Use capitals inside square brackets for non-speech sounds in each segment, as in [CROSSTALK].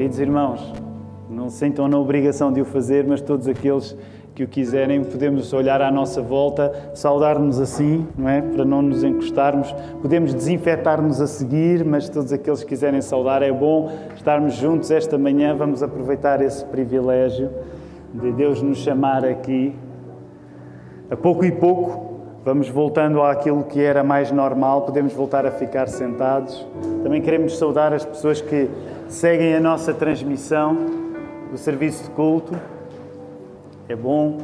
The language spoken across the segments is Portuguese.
Queridos irmãos, não se sentam na obrigação de o fazer, mas todos aqueles que o quiserem, podemos olhar à nossa volta, saudar-nos assim, não é? Para não nos encostarmos. Podemos desinfetar-nos a seguir, mas todos aqueles que quiserem saudar, é bom estarmos juntos esta manhã. Vamos aproveitar esse privilégio de Deus nos chamar aqui. A pouco e pouco, vamos voltando àquilo que era mais normal, podemos voltar a ficar sentados. Também queremos saudar as pessoas que seguem a nossa transmissão do serviço de culto. É bom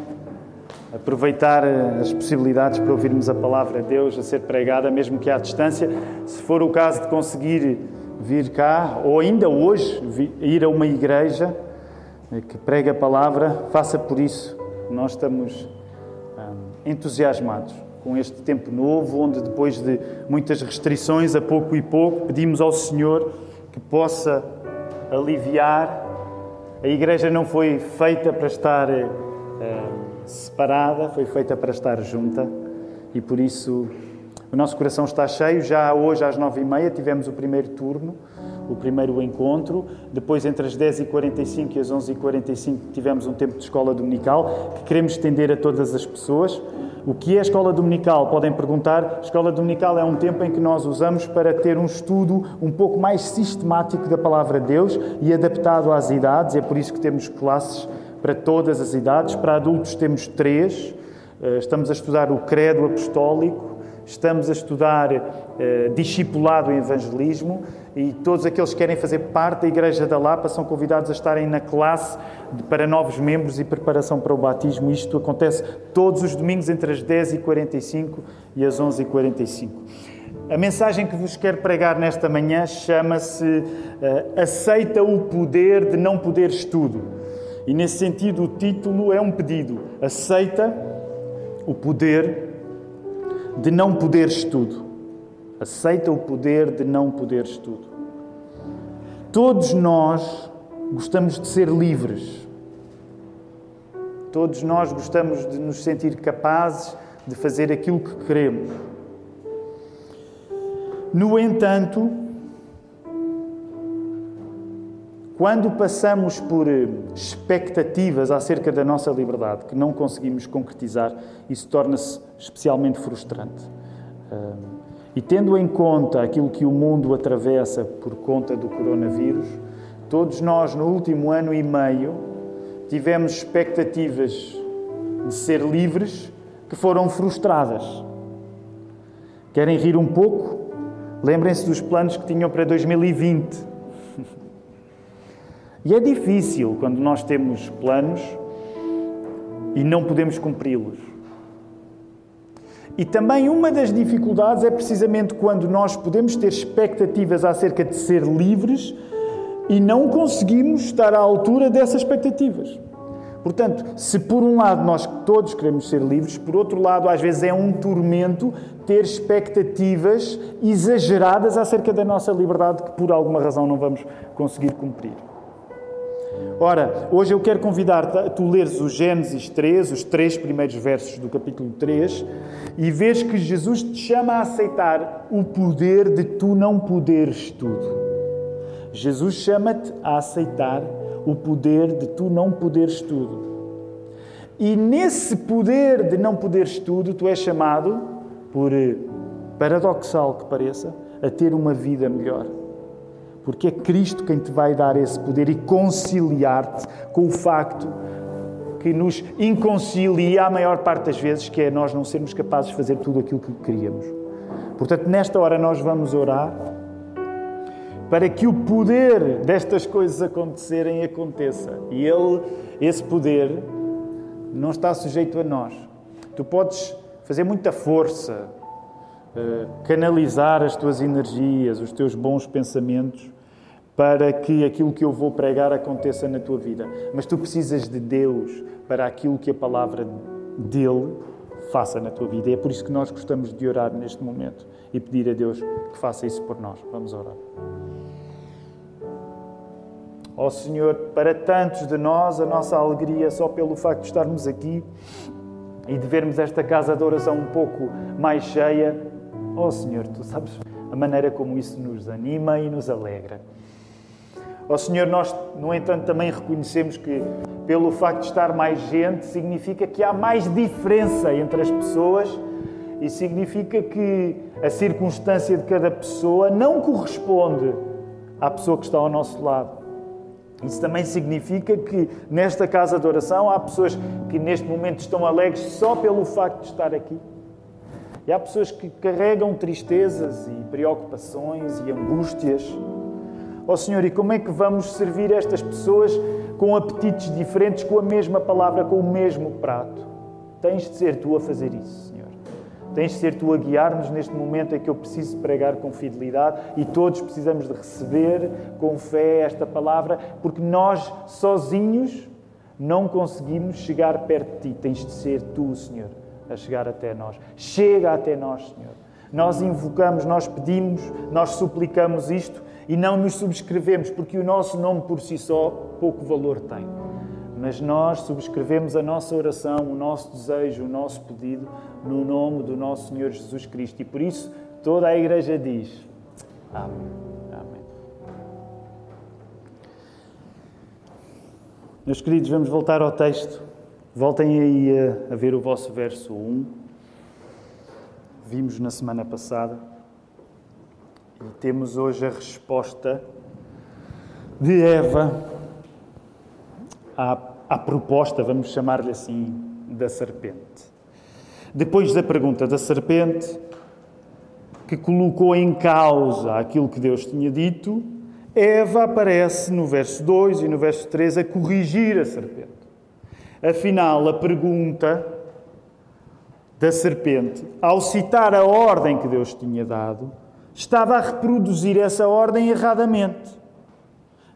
aproveitar as possibilidades para ouvirmos a palavra de Deus a ser pregada, mesmo que à distância. Se for o caso de conseguir vir cá, ou ainda hoje ir a uma igreja que prega a palavra, faça por isso. Nós estamos hum, entusiasmados com este tempo novo, onde depois de muitas restrições, a pouco e pouco, pedimos ao Senhor que possa aliviar. A igreja não foi feita para estar eh, separada, foi feita para estar junta e por isso o nosso coração está cheio. Já hoje às nove e meia tivemos o primeiro turno, o primeiro encontro. Depois, entre as 10h45 e as 11h45, tivemos um tempo de escola dominical que queremos estender a todas as pessoas. O que é escola dominical? Podem perguntar. Escola dominical é um tempo em que nós usamos para ter um estudo um pouco mais sistemático da palavra de Deus e adaptado às idades. É por isso que temos classes para todas as idades. Para adultos temos três. Eh, estamos a estudar o credo apostólico, estamos a estudar uh, discipulado em evangelismo e todos aqueles que querem fazer parte da Igreja da Lapa são convidados a estarem na classe de, para novos membros e preparação para o batismo. Isto acontece todos os domingos entre as 10h45 e as 11h45. A mensagem que vos quero pregar nesta manhã chama-se uh, Aceita o poder de não poderes tudo. E nesse sentido, o título é um pedido: aceita o poder de não poderes tudo. Aceita o poder de não poderes tudo. Todos nós gostamos de ser livres. Todos nós gostamos de nos sentir capazes de fazer aquilo que queremos. No entanto, Quando passamos por eh, expectativas acerca da nossa liberdade que não conseguimos concretizar, isso torna-se especialmente frustrante. E tendo em conta aquilo que o mundo atravessa por conta do coronavírus, todos nós no último ano e meio tivemos expectativas de ser livres que foram frustradas. Querem rir um pouco? Lembrem-se dos planos que tinham para 2020 e é difícil quando nós temos planos e não podemos cumpri-los. E também uma das dificuldades é precisamente quando nós podemos ter expectativas acerca de ser livres e não conseguimos estar à altura dessas expectativas. Portanto, se por um lado nós todos queremos ser livres, por outro lado, às vezes é um tormento ter expectativas exageradas acerca da nossa liberdade que por alguma razão não vamos conseguir cumprir. Ora, hoje eu quero convidar-te a tu leres o Gênesis 3, os três primeiros versos do capítulo 3, e vês que Jesus te chama a aceitar o poder de tu não poderes tudo. Jesus chama-te a aceitar o poder de tu não poderes tudo. E nesse poder de não poderes tudo, tu és chamado, por paradoxal que pareça, a ter uma vida melhor porque é Cristo quem te vai dar esse poder e conciliar-te com o facto que nos inconcilia a maior parte das vezes, que é nós não sermos capazes de fazer tudo aquilo que queríamos. Portanto, nesta hora nós vamos orar para que o poder destas coisas acontecerem aconteça. E ele, esse poder, não está sujeito a nós. Tu podes fazer muita força, eh, canalizar as tuas energias, os teus bons pensamentos, para que aquilo que eu vou pregar aconteça na tua vida. Mas tu precisas de Deus para aquilo que a palavra dele faça na tua vida. E é por isso que nós gostamos de orar neste momento e pedir a Deus que faça isso por nós. Vamos orar. Ó oh, Senhor, para tantos de nós, a nossa alegria só pelo facto de estarmos aqui e de vermos esta casa de oração um pouco mais cheia. Ó oh, Senhor, tu sabes a maneira como isso nos anima e nos alegra. Ó oh, Senhor, nós, no entanto, também reconhecemos que, pelo facto de estar mais gente, significa que há mais diferença entre as pessoas e significa que a circunstância de cada pessoa não corresponde à pessoa que está ao nosso lado. Isso também significa que nesta casa de oração há pessoas que neste momento estão alegres só pelo facto de estar aqui. E há pessoas que carregam tristezas e preocupações e angústias. Ó oh, Senhor, e como é que vamos servir estas pessoas com apetites diferentes, com a mesma palavra, com o mesmo prato? Tens de ser tu a fazer isso, Senhor. Tens de ser tu a guiar-nos neste momento em que eu preciso pregar com fidelidade e todos precisamos de receber com fé esta palavra, porque nós sozinhos não conseguimos chegar perto de ti. Tens de ser tu, Senhor, a chegar até nós. Chega até nós, Senhor. Nós invocamos, nós pedimos, nós suplicamos isto e não nos subscrevemos, porque o nosso nome por si só pouco valor tem mas nós subscrevemos a nossa oração, o nosso desejo, o nosso pedido no nome do nosso Senhor Jesus Cristo. E por isso toda a Igreja diz: Amém. Amém. Meus queridos, vamos voltar ao texto. Voltem aí a, a ver o vosso verso 1. Vimos na semana passada. E temos hoje a resposta de Eva à, à proposta, vamos chamar-lhe assim, da serpente. Depois da pergunta da serpente, que colocou em causa aquilo que Deus tinha dito, Eva aparece no verso 2 e no verso 3 a corrigir a serpente. Afinal, a pergunta da serpente, ao citar a ordem que Deus tinha dado, estava a reproduzir essa ordem erradamente.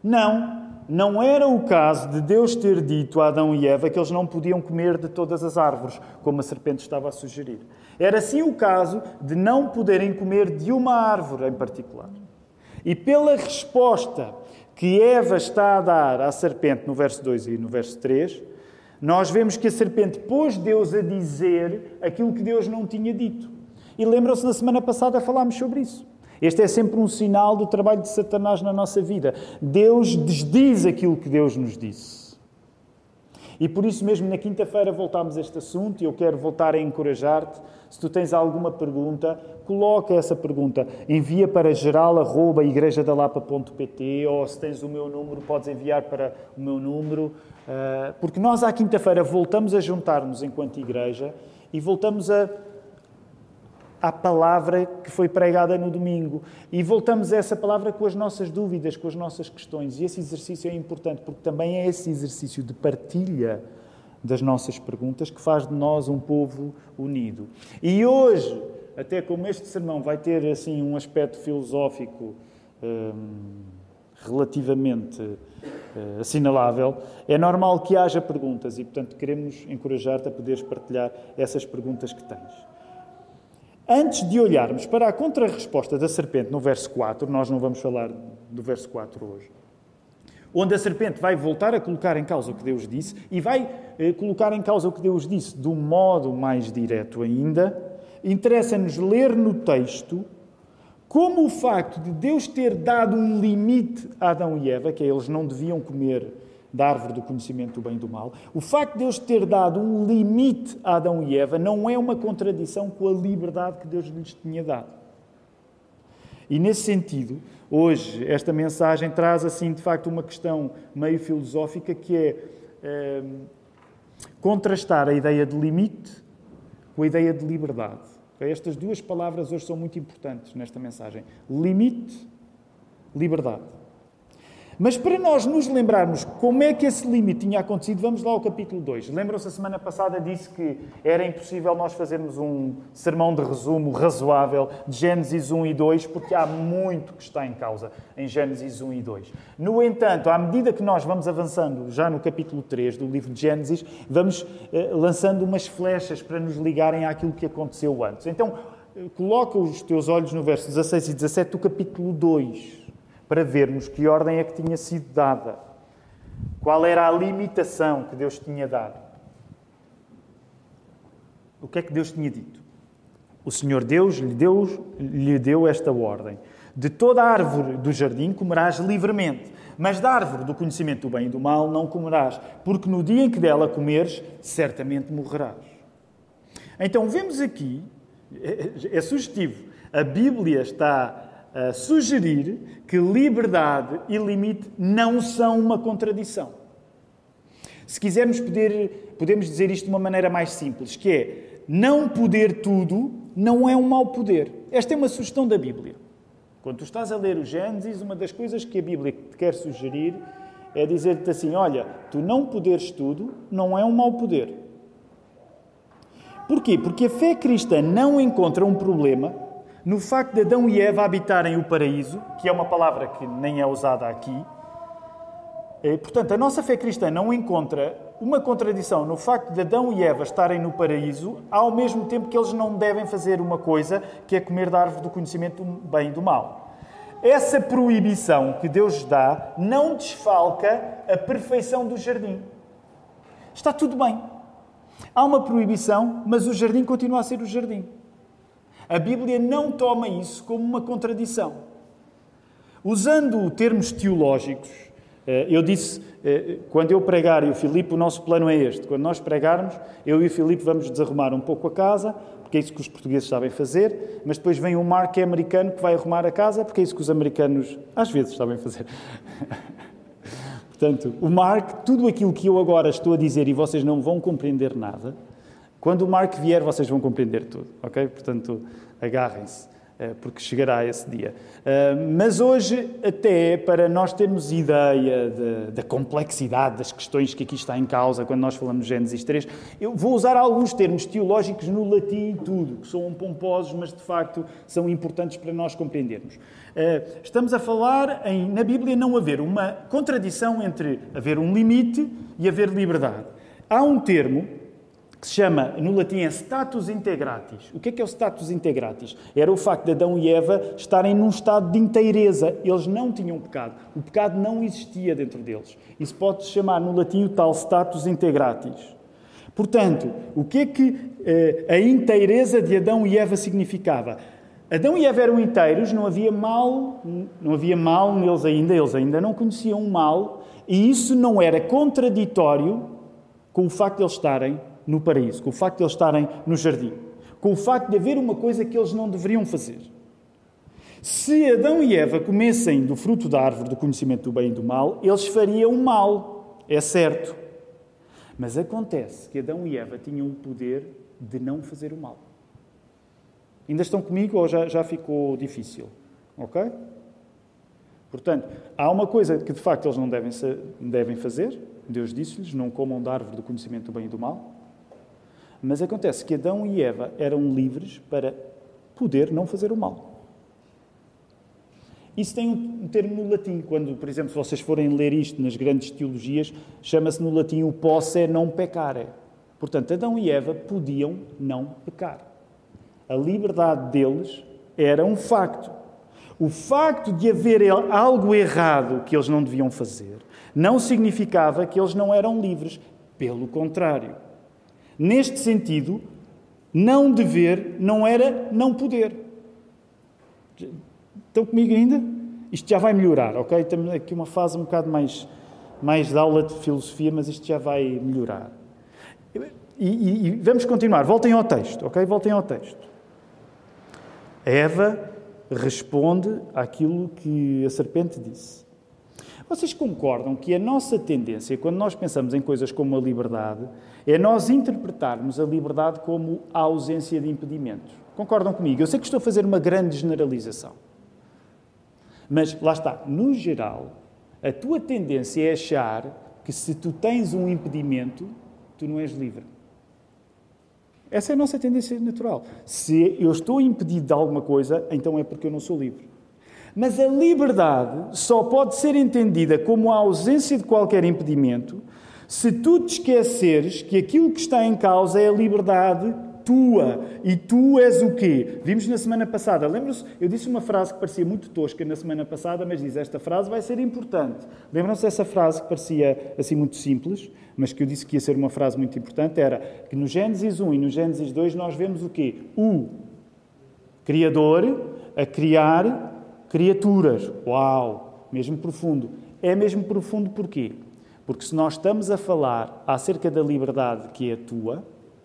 Não, não era o caso de Deus ter dito a Adão e Eva que eles não podiam comer de todas as árvores, como a serpente estava a sugerir. Era sim o caso de não poderem comer de uma árvore em particular. E pela resposta que Eva está a dar à serpente no verso 2 e no verso 3, nós vemos que a serpente pôs Deus a dizer aquilo que Deus não tinha dito. E lembram-se, na semana passada falámos sobre isso. Este é sempre um sinal do trabalho de Satanás na nossa vida. Deus desdiz aquilo que Deus nos disse. E por isso mesmo, na quinta-feira, voltámos a este assunto e eu quero voltar a encorajar-te. Se tu tens alguma pergunta, coloca essa pergunta. Envia para geral.igrejadalapa.pt ou se tens o meu número, podes enviar para o meu número. Eh, porque nós, à quinta-feira, voltamos a juntar-nos enquanto igreja e voltamos a à palavra que foi pregada no domingo. E voltamos a essa palavra com as nossas dúvidas, com as nossas questões. E esse exercício é importante, porque também é esse exercício de partilha das nossas perguntas que faz de nós um povo unido. E hoje, até como este sermão vai ter assim um aspecto filosófico hum, relativamente uh, assinalável, é normal que haja perguntas e, portanto, queremos encorajar-te a poderes partilhar essas perguntas que tens. Antes de olharmos para a contrarresposta da serpente no verso 4, nós não vamos falar do verso 4 hoje, onde a serpente vai voltar a colocar em causa o que Deus disse e vai eh, colocar em causa o que Deus disse de um modo mais direto ainda, interessa-nos ler no texto como o facto de Deus ter dado um limite a Adão e Eva, que eles não deviam comer da árvore do conhecimento do bem e do mal, o facto de Deus ter dado um limite a Adão e Eva não é uma contradição com a liberdade que Deus lhes tinha dado. E nesse sentido, hoje, esta mensagem traz, assim, de facto, uma questão meio filosófica que é, é contrastar a ideia de limite com a ideia de liberdade. Estas duas palavras hoje são muito importantes nesta mensagem. Limite, liberdade. Mas para nós nos lembrarmos como é que esse limite tinha acontecido, vamos lá ao capítulo 2. Lembram-se, a semana passada disse que era impossível nós fazermos um sermão de resumo razoável de Gênesis 1 e 2, porque há muito que está em causa em Gênesis 1 e 2. No entanto, à medida que nós vamos avançando, já no capítulo 3 do livro de Gênesis, vamos eh, lançando umas flechas para nos ligarem àquilo que aconteceu antes. Então, coloca os teus olhos no verso 16 e 17 do capítulo 2 para vermos que ordem é que tinha sido dada, qual era a limitação que Deus tinha dado. O que é que Deus tinha dito? O Senhor Deus lhe deu, lhe deu esta ordem: De toda a árvore do jardim comerás livremente, mas da árvore do conhecimento do bem e do mal não comerás, porque no dia em que dela comeres, certamente morrerás. Então vemos aqui, é, é sugestivo, a Bíblia está a sugerir que liberdade e limite não são uma contradição. Se quisermos, poder, podemos dizer isto de uma maneira mais simples, que é não poder tudo não é um mau poder. Esta é uma sugestão da Bíblia. Quando tu estás a ler o Gênesis, uma das coisas que a Bíblia te quer sugerir é dizer-te assim: olha, tu não poderes tudo não é um mau poder. Porquê? Porque a fé cristã não encontra um problema no facto de Adão e Eva habitarem o paraíso, que é uma palavra que nem é usada aqui. Eh, portanto, a nossa fé cristã não encontra uma contradição no facto de Adão e Eva estarem no paraíso, ao mesmo tempo que eles não devem fazer uma coisa, que é comer da árvore do conhecimento do bem e do mal. Essa proibição que Deus dá não desfalca a perfeição do jardim. Está tudo bem. Há uma proibição, mas o jardim continua a ser o jardim. A Bíblia não toma isso como uma contradição. Usando termos teológicos, eh, eu disse, eh, quando eu pregar e o Filipe, o nosso plano é este. Quando nós pregarmos, eu e o Filipe vamos desarrumar um pouco a casa, porque é isso que os portugueses sabem fazer, mas depois vem o Mark, é americano, que vai arrumar a casa, porque é isso que os americanos, às vezes, sabem fazer. [LAUGHS] Portanto, o Mark, tudo aquilo que eu agora estou a dizer e vocês não vão compreender nada, quando o Mark vier, vocês vão compreender tudo, ok? Portanto, agarrem-se, eh, porque chegará esse dia. Eh, mas hoje, até para nós termos ideia da complexidade das questões que aqui está em causa, quando nós falamos de Gênesis 3, eu vou usar alguns termos teológicos no latim e tudo, que são pomposos, mas de facto são importantes para nós compreendermos. Eh, estamos a falar em, na Bíblia, não haver uma contradição entre haver um limite e haver liberdade. Há um termo que se chama, no latim, é status integratis. O que é que é o status integratis? Era o facto de Adão e Eva estarem num estado de inteireza. Eles não tinham pecado. O pecado não existia dentro deles. Isso pode-se chamar, no latim, o tal status integratis. Portanto, o que é que eh, a inteireza de Adão e Eva significava? Adão e Eva eram inteiros, não havia mal, não havia mal neles ainda, eles ainda não conheciam o mal, e isso não era contraditório com o facto de eles estarem no paraíso, com o facto de eles estarem no jardim, com o facto de haver uma coisa que eles não deveriam fazer. Se Adão e Eva comessem do fruto da árvore do conhecimento do bem e do mal, eles fariam mal, é certo. Mas acontece que Adão e Eva tinham o poder de não fazer o mal. Ainda estão comigo ou já, já ficou difícil? Ok? Portanto, há uma coisa que de facto eles não devem, devem fazer. Deus disse-lhes: não comam da árvore do conhecimento do bem e do mal. Mas acontece que Adão e Eva eram livres para poder não fazer o mal. Isso tem um termo no latim, quando, por exemplo, se vocês forem ler isto nas grandes teologias, chama-se no latim o posse não pecare. Portanto, Adão e Eva podiam não pecar. A liberdade deles era um facto. O facto de haver algo errado que eles não deviam fazer não significava que eles não eram livres. Pelo contrário. Neste sentido, não dever não era não poder. Estão comigo ainda? Isto já vai melhorar, ok? Temos aqui uma fase um bocado mais, mais de aula de filosofia, mas isto já vai melhorar. E, e, e vamos continuar. Voltem ao texto, ok? Voltem ao texto. Eva responde àquilo que a serpente disse. Vocês concordam que a nossa tendência, quando nós pensamos em coisas como a liberdade, é nós interpretarmos a liberdade como a ausência de impedimentos? Concordam comigo? Eu sei que estou a fazer uma grande generalização. Mas lá está, no geral, a tua tendência é achar que se tu tens um impedimento, tu não és livre. Essa é a nossa tendência natural. Se eu estou impedido de alguma coisa, então é porque eu não sou livre. Mas a liberdade só pode ser entendida como a ausência de qualquer impedimento se tu te esqueceres que aquilo que está em causa é a liberdade tua. E tu és o quê? Vimos na semana passada. Lembram-se? Eu disse uma frase que parecia muito tosca na semana passada, mas diz: Esta frase vai ser importante. Lembram-se dessa frase que parecia assim muito simples, mas que eu disse que ia ser uma frase muito importante? Era que no Gênesis 1 e no Gênesis 2 nós vemos o quê? O Criador a criar criaturas. Uau! Mesmo profundo. É mesmo profundo porquê? Porque se nós estamos a falar acerca da liberdade que é tua,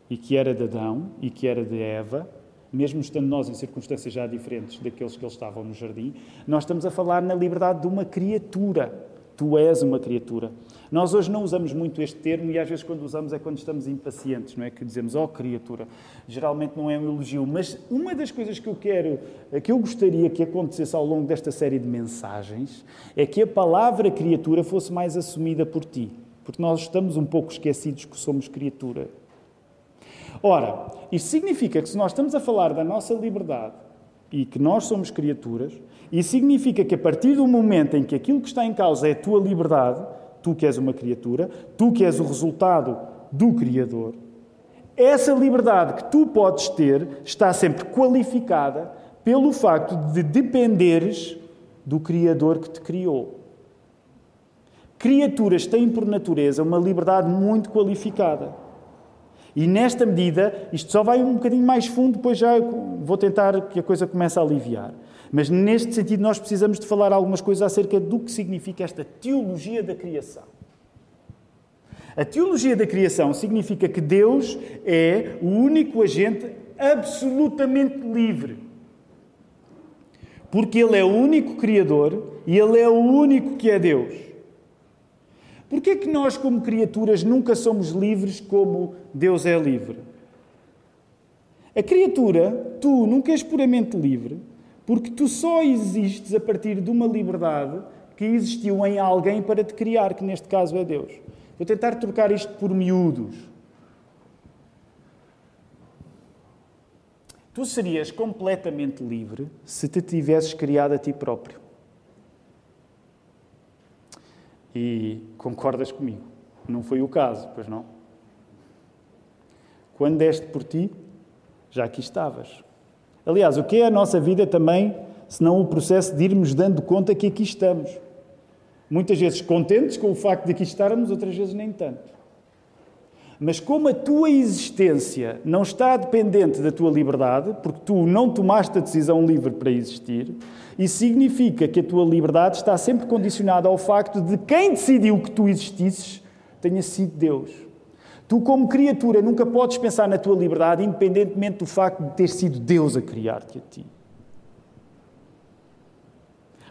e que era de Adão e que era de Eva, mesmo estando nós em circunstâncias já diferentes daqueles que eles estavam no jardim, nós estamos a falar na liberdade de uma criatura. Tu és uma criatura. Nós hoje não usamos muito este termo e às vezes quando usamos é quando estamos impacientes, não é? Que dizemos, ó oh, criatura. Geralmente não é um elogio, mas uma das coisas que eu quero, que eu gostaria que acontecesse ao longo desta série de mensagens, é que a palavra criatura fosse mais assumida por ti. Porque nós estamos um pouco esquecidos que somos criatura. Ora, isto significa que se nós estamos a falar da nossa liberdade e que nós somos criaturas, isso significa que a partir do momento em que aquilo que está em causa é a tua liberdade, tu que és uma criatura, tu que és o resultado do Criador, essa liberdade que tu podes ter está sempre qualificada pelo facto de dependeres do Criador que te criou. Criaturas têm por natureza uma liberdade muito qualificada. E nesta medida, isto só vai um bocadinho mais fundo, depois já vou tentar que a coisa comece a aliviar. Mas neste sentido, nós precisamos de falar algumas coisas acerca do que significa esta teologia da criação. A teologia da criação significa que Deus é o único agente absolutamente livre. Porque Ele é o único Criador e Ele é o único que é Deus. Porquê é que nós, como criaturas, nunca somos livres como Deus é livre? A criatura, tu, nunca és puramente livre, porque tu só existes a partir de uma liberdade que existiu em alguém para te criar, que neste caso é Deus. Vou tentar trocar isto por miúdos. Tu serias completamente livre se te tivesses criado a ti próprio. E concordas comigo? Não foi o caso, pois não? Quando deste por ti, já aqui estavas. Aliás, o que é a nossa vida também, senão o processo de irmos dando conta que aqui estamos? Muitas vezes contentes com o facto de aqui estarmos, outras vezes nem tanto. Mas como a tua existência não está dependente da tua liberdade, porque tu não tomaste a decisão livre para existir, isso significa que a tua liberdade está sempre condicionada ao facto de quem decidiu que tu existisses tenha sido Deus. Tu, como criatura, nunca podes pensar na tua liberdade independentemente do facto de ter sido Deus a criar-te a ti.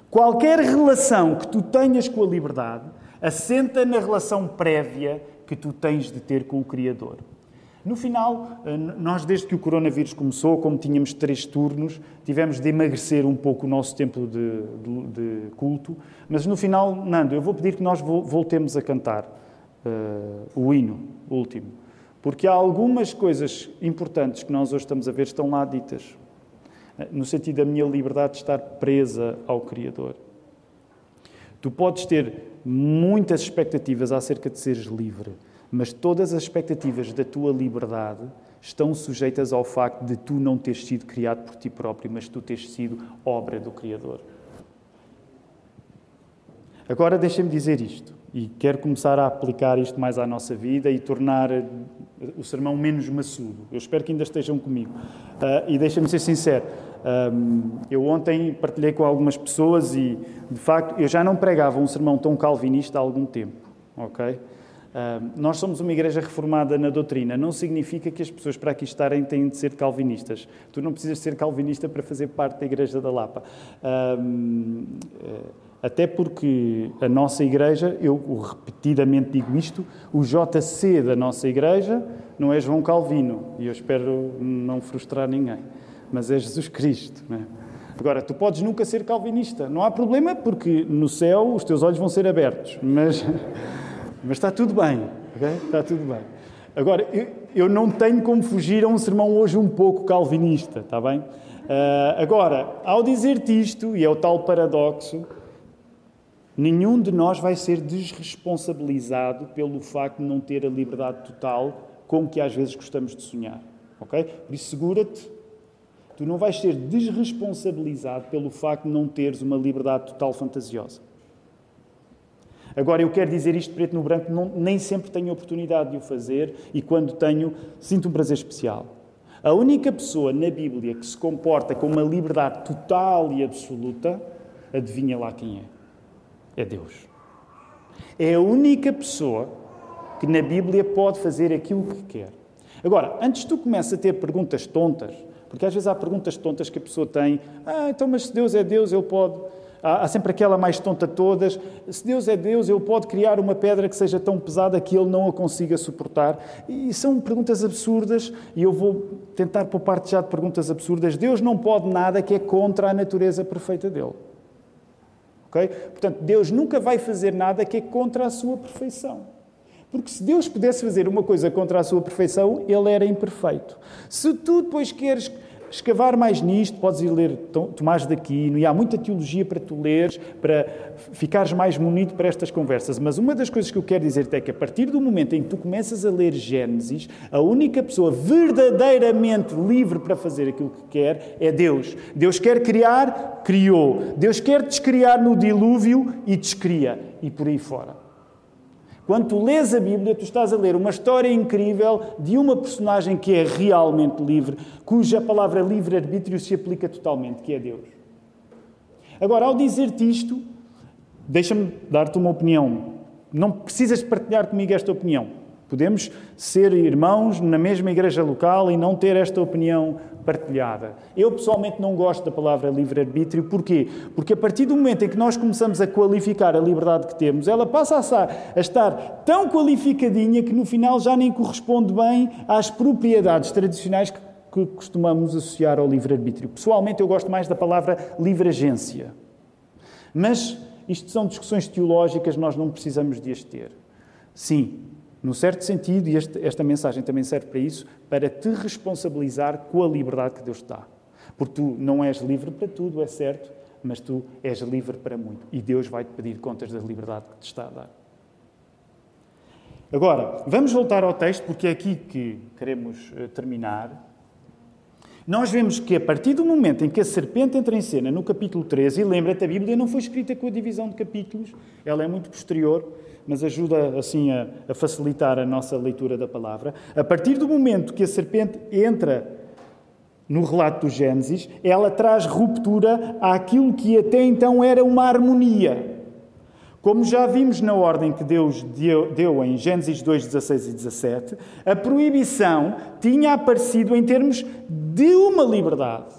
Qualquer relação que tu tenhas com a liberdade assenta na relação prévia que tu tens de ter com o Criador. No final, eh, nós, desde que o coronavírus começou, como tínhamos três turnos, tivemos de emagrecer um pouco o nosso tempo de, de, de culto, mas no final, Nando, eu vou pedir que nós voltemos a cantar uh, o hino último, porque há algumas coisas importantes que nós hoje estamos a ver estão lá ditas, eh, no sentido da minha liberdade de estar presa ao Criador. Tu podes ter muitas expectativas acerca de seres livre, mas todas as expectativas da tua liberdade estão sujeitas ao facto de tu não teres sido criado por ti próprio, mas tu teres sido obra do Criador. Agora deixa-me dizer isto, e quero começar a aplicar isto mais à nossa vida e tornar o sermão menos maçudo. Eu espero que ainda estejam comigo. Uh, e deixa-me ser sincero, um, eu ontem partilhei com algumas pessoas e, de facto, eu já não pregava um sermão tão calvinista há algum tempo, ok? nós somos uma igreja reformada na doutrina. Não significa que as pessoas para aqui estarem têm de ser calvinistas. Tu não precisas ser calvinista para fazer parte da Igreja da Lapa. Eh, até porque a nossa igreja, eu repetidamente digo isto, o JC da nossa igreja não é João Calvino, e eu espero não frustrar ninguém mas é Jesus Cristo. Não é? Agora, tu podes nunca ser calvinista. Não há problema, porque no céu os teus olhos vão ser abertos. Mas, [LAUGHS] mas está tudo bem. Okay? Está tudo bem. Agora, eu, eu não tenho como fugir a um sermão hoje um pouco calvinista, está bem? Uh, agora, ao dizer-te isto, e é o tal paradoxo, nenhum de nós vai ser desresponsabilizado pelo facto de não ter a liberdade total com que às vezes gostamos de sonhar. Ok? Por isso, segura-te Tu não vais ser desresponsabilizado pelo facto de não teres uma liberdade total fantasiosa. Agora, eu quero dizer isto preto no branco, não, nem sempre tenho oportunidade de o fazer e quando tenho, sinto um prazer especial. A única pessoa na Bíblia que se comporta com uma liberdade total e absoluta, adivinha lá quem é? É Deus. É a única pessoa que na Bíblia pode fazer aquilo que quer. Agora, antes tu começas a ter perguntas tontas, porque às vezes há perguntas tontas que a pessoa tem. Ah, então, mas se Deus é Deus, Ele pode. Há, sempre aquela mais tonta de todas. Se Deus é Deus, Ele pode criar uma pedra que seja tão pesada que Ele não a consiga suportar. E são perguntas absurdas, e eu vou tentar poupar-te já de perguntas absurdas. Deus não pode nada que é contra a natureza perfeita dele. Portanto, Deus nunca vai fazer nada que é contra a sua perfeição. Porque se Deus pudesse fazer uma coisa contra a sua perfeição, ele era imperfeito. Se tu depois queres escavar mais nisto, podes ir ler Tomás daqui, e há muita teologia para tu leres, para ficares mais munido para estas conversas. Mas uma das coisas que eu quero dizer-te é que a partir do momento em que tu começas a ler Gênesis, a única pessoa verdadeiramente livre para fazer aquilo que quer é Deus. Deus quer criar, criou. Deus quer descriar no dilúvio e descria. E por aí fora. Quando tu lês a Bíblia, tu estás a ler uma história incrível de uma personagem que é realmente livre, cuja palavra livre-arbítrio se aplica totalmente, que é Deus. Agora, ao dizer-te isto, deixa-me dar-te uma opinião. Não precisas partilhar comigo esta opinião. Podemos ser irmãos na mesma igreja local e não ter esta opinião partilhada. Eu pessoalmente não gosto da palavra livre-arbítrio. Porquê? Porque a partir do momento em que nós começamos a qualificar a liberdade que temos, ela passa a estar tão qualificadinha que no final já nem corresponde bem às propriedades tradicionais que, que costumamos associar ao livre-arbítrio. Pessoalmente eu gosto mais da palavra livre-agência. Mas isto são discussões teológicas, nós não precisamos de as ter. Sim, no certo sentido, e este, esta mensagem também serve para isso, para te responsabilizar com a liberdade que Deus te dá. Porque tu não és livre para tudo, é certo, mas tu és livre para muito. E Deus vai te pedir contas da liberdade que te está a dar. Agora, vamos voltar ao texto, porque é aqui que queremos eh, terminar. Nós vemos que a partir do momento em que a serpente entra em cena, no capítulo 13, e lembra-te, a Bíblia não foi escrita com a divisão de capítulos, ela é muito posterior, mas ajuda assim a, a, facilitar a nossa leitura da palavra. A partir do momento que a serpente entra no relato do Gênesis, ela traz ruptura àquilo que até então era uma harmonia. Como já vimos na ordem que Deus deu, deu em Gênesis 2, 16 e 17, a proibição tinha aparecido em termos de uma liberdade.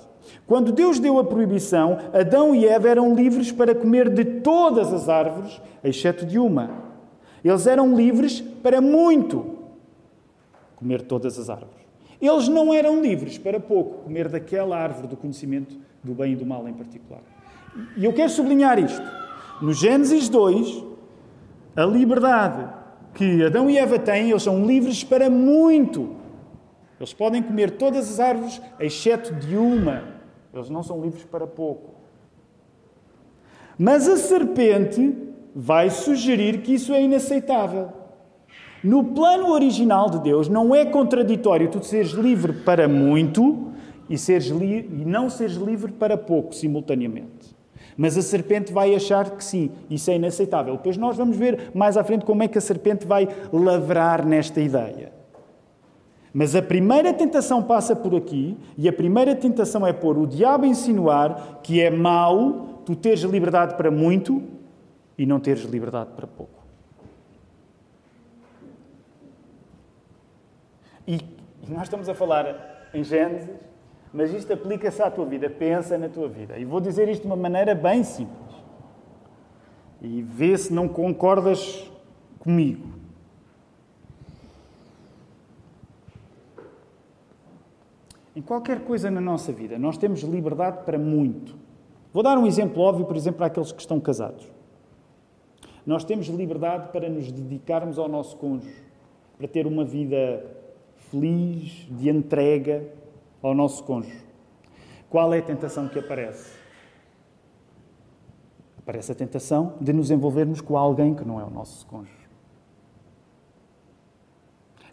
Quando Deus deu a proibição, Adão e Eva eram livres para comer de todas as árvores, exceto de uma. Eles eram livres para muito comer todas as árvores. Eles não eram livres para pouco comer daquela árvore do conhecimento do bem e do mal em particular. E eu quero sublinhar isto. No Gênesis 2, a liberdade que Adão e Eva têm, eles são livres para muito. Eles podem comer todas as árvores, exceto de uma. Eles não são livres para pouco. Mas a serpente vai sugerir que isso é inaceitável. No plano original de Deus, não é contraditório tu seres livre para muito e, seres e não seres livre para pouco simultaneamente. Mas a serpente vai achar que sim, isso é inaceitável. Depois nós vamos ver mais à frente como é que a serpente vai lavrar nesta ideia. Mas a primeira tentação passa por aqui, e a primeira tentação é pôr o diabo a insinuar que é mau tu teres liberdade para muito e não teres liberdade para pouco. E nós estamos a falar em Gênesis, mas isto aplica-se à tua vida. Pensa na tua vida. E vou dizer isto de uma maneira bem simples. E vê se não concordas comigo. Em qualquer coisa na nossa vida, nós temos liberdade para muito. Vou dar um exemplo óbvio, por exemplo, para aqueles que estão casados. Nós temos liberdade para nos dedicarmos ao nosso cônjuge, para ter uma vida feliz, de entrega ao nosso cônjuge. Qual é a tentação que aparece? Aparece a tentação de nos envolvermos com alguém que não é o nosso cônjuge.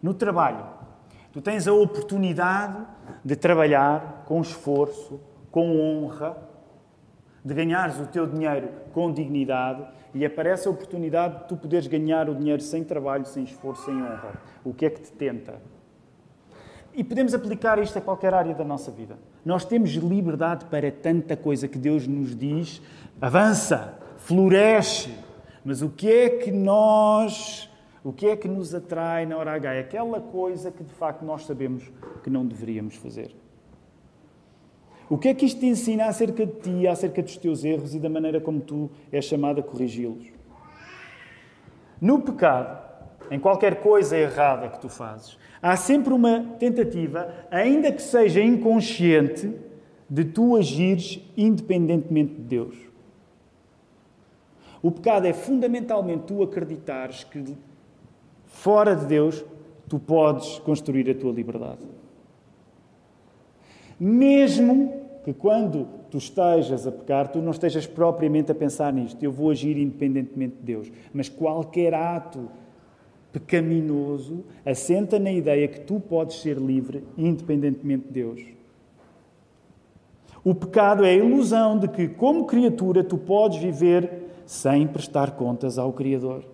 No trabalho, tu tens a oportunidade de trabalhar com esforço, com honra, de ganhares o teu dinheiro com dignidade e aparece a oportunidade de tu poderes ganhar o dinheiro sem trabalho, sem esforço, sem honra. O que é que te tenta? E podemos aplicar isto a qualquer área da nossa vida. Nós temos liberdade para tanta coisa que Deus nos diz: avança, floresce. Mas o que é que nós, o que é que nos atrai na hora H? É aquela coisa que de facto nós sabemos que não deveríamos fazer. O que é que isto te ensina acerca de ti, acerca dos teus erros e da maneira como tu és chamado a corrigi-los? No pecado, em qualquer coisa errada que tu fazes, há sempre uma tentativa, ainda que seja inconsciente, de tu agires independentemente de Deus. O pecado é fundamentalmente tu acreditares que fora de Deus tu podes construir a tua liberdade. Mesmo que quando tu estejas a pecar, tu não estejas propriamente a pensar nisto. Eu vou agir independentemente de Deus. Mas qualquer ato pecaminoso assenta na ideia que tu podes ser livre independentemente de Deus. O pecado é a ilusão de que, como criatura, tu podes viver sem prestar contas ao Criador.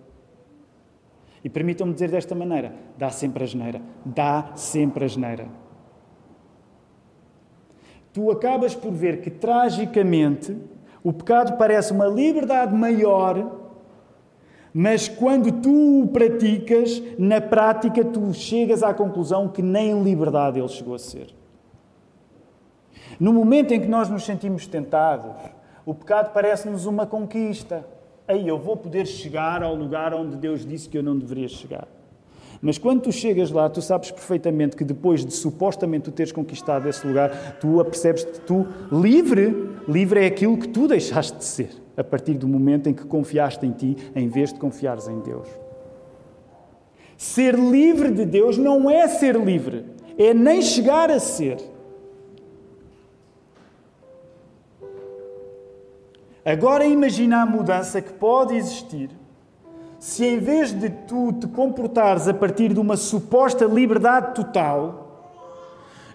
E permitam-me dizer desta maneira: dá sempre a geneira. Dá sempre a geneira tu acabas por ver que, tragicamente, o pecado parece uma liberdade maior, mas quando tu o praticas, na prática tu chegas à conclusão que nem liberdade ele chegou a ser. No momento em que nós nos sentimos tentados, o pecado parece-nos uma conquista. Aí eu vou poder chegar ao lugar onde Deus disse que eu não deveria chegar. Mas quando tu chegas lá, tu sabes perfeitamente que depois de supostamente tu teres conquistado esse lugar, tu apercebes-te tu livre. Livre é aquilo que tu deixaste de ser a partir do momento em que confiaste em ti, em vez de confiares em Deus. Ser livre de Deus não é ser livre, é nem chegar a ser. Agora imagina a mudança que pode existir se em vez de tu te comportares a partir de uma suposta liberdade total,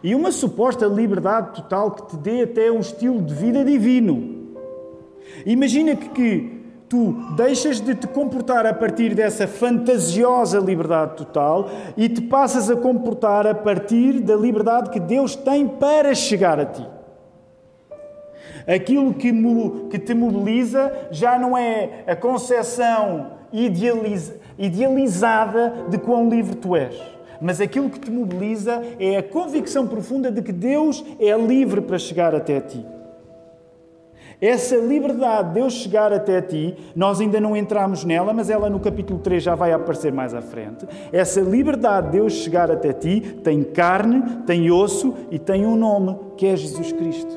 e uma suposta liberdade total que te dê até um estilo de vida divino, imagina que, que tu deixas de te comportar a partir dessa fantasiosa liberdade total e te passas a comportar a partir da liberdade que Deus tem para chegar a ti. Aquilo que, te mobiliza já não é a concepção idealizada de quão livre tu és. Mas aquilo que te mobiliza é a convicção profunda de que Deus é livre para chegar até ti. Essa liberdade de Deus chegar até ti, nós ainda não entramos nela, mas ela no capítulo 3 já vai aparecer mais à frente. Essa liberdade de Deus chegar até ti tem carne, tem osso e tem um nome, que é Jesus Cristo.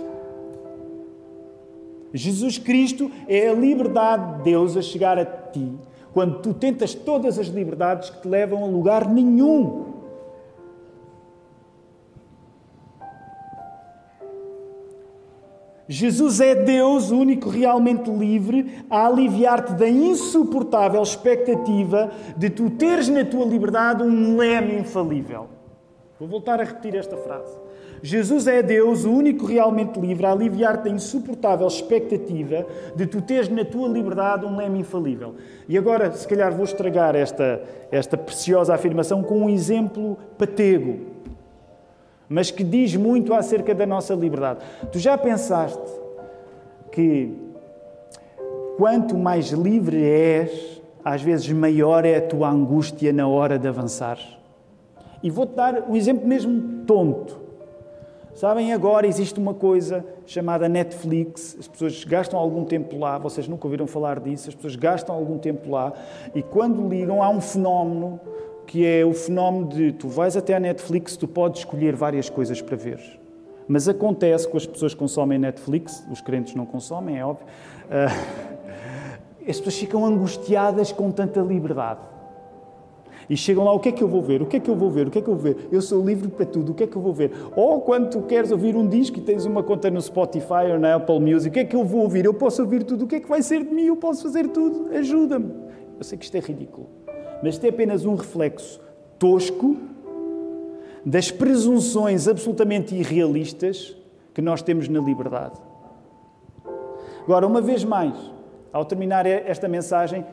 Jesus Cristo é a liberdade de Deus a chegar a ti quando tu tentas todas as liberdades que te levam a lugar nenhum. Jesus é Deus, o único realmente livre, a aliviar-te da insuportável expectativa de tu teres na tua liberdade um leme infalível. Vou voltar a repetir esta frase. Jesus é Deus, o único realmente livre, a aliviar-te a insuportável expectativa de tu teres na tua liberdade um leme infalível. E agora, se calhar, vou estragar esta, esta preciosa afirmação com um exemplo patego, mas que diz muito acerca da nossa liberdade. Tu já pensaste que quanto mais livre és, às vezes maior é a tua angústia na hora de avançar? E vou-te dar um exemplo mesmo tonto. Sabem, agora existe uma coisa chamada Netflix, as pessoas gastam algum tempo lá, vocês nunca ouviram falar disso, as pessoas gastam algum tempo lá. E quando ligam há um fenómeno que é o fenómeno de tu vais até a Netflix, tu podes escolher várias coisas para ver. Mas acontece com as pessoas que consomem Netflix, os crentes não consomem, é óbvio, uh, as pessoas ficam angustiadas com tanta liberdade. E chegam lá, o que é que eu vou ver? O que é que eu vou ver? O que é que eu vou ver? Eu sou livre para tudo, o que é que eu vou ver? Ou quando tu queres ouvir um disco e tens uma conta no Spotify ou na Apple Music, o que é que eu vou ouvir? Eu posso ouvir tudo, o que é que vai ser de mim? Eu posso fazer tudo, ajuda-me. Eu sei que isto é ridículo, mas isto é apenas um reflexo tosco das presunções absolutamente irrealistas que nós temos na liberdade. Agora, uma vez mais, ao terminar esta mensagem,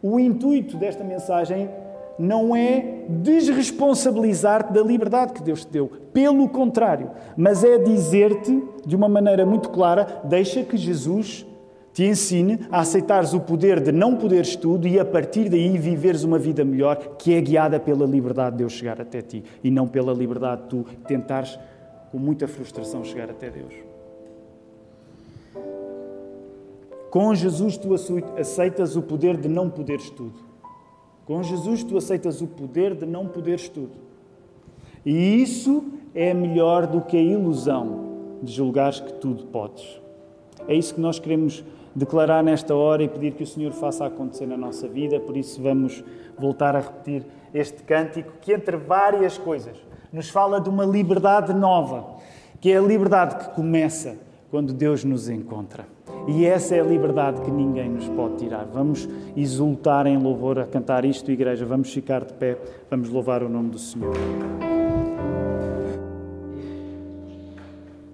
o intuito desta mensagem não é desresponsabilizar-te da liberdade que Deus te deu. Pelo contrário, mas é dizer-te de uma maneira muito clara: deixa que Jesus te ensine a aceitares o poder de não poderes tudo e a partir daí viveres uma vida melhor que é guiada pela liberdade de Deus chegar até ti e não pela liberdade de tu tentares com muita frustração chegar até Deus. Com Jesus tu aceitas o poder de não poderes tudo. Com Jesus tu aceitas o poder de não poderes tudo. E isso é melhor do que a ilusão de julgares que tudo podes. É isso que nós queremos declarar nesta hora e pedir que o Senhor faça acontecer na nossa vida. Por isso, vamos voltar a repetir este cântico que, entre várias coisas, nos fala de uma liberdade nova, que é a liberdade que começa quando Deus nos encontra. E essa é a liberdade que ninguém nos pode tirar. Vamos exultar em louvor a cantar isto, igreja. Vamos ficar de pé, vamos louvar o nome do Senhor.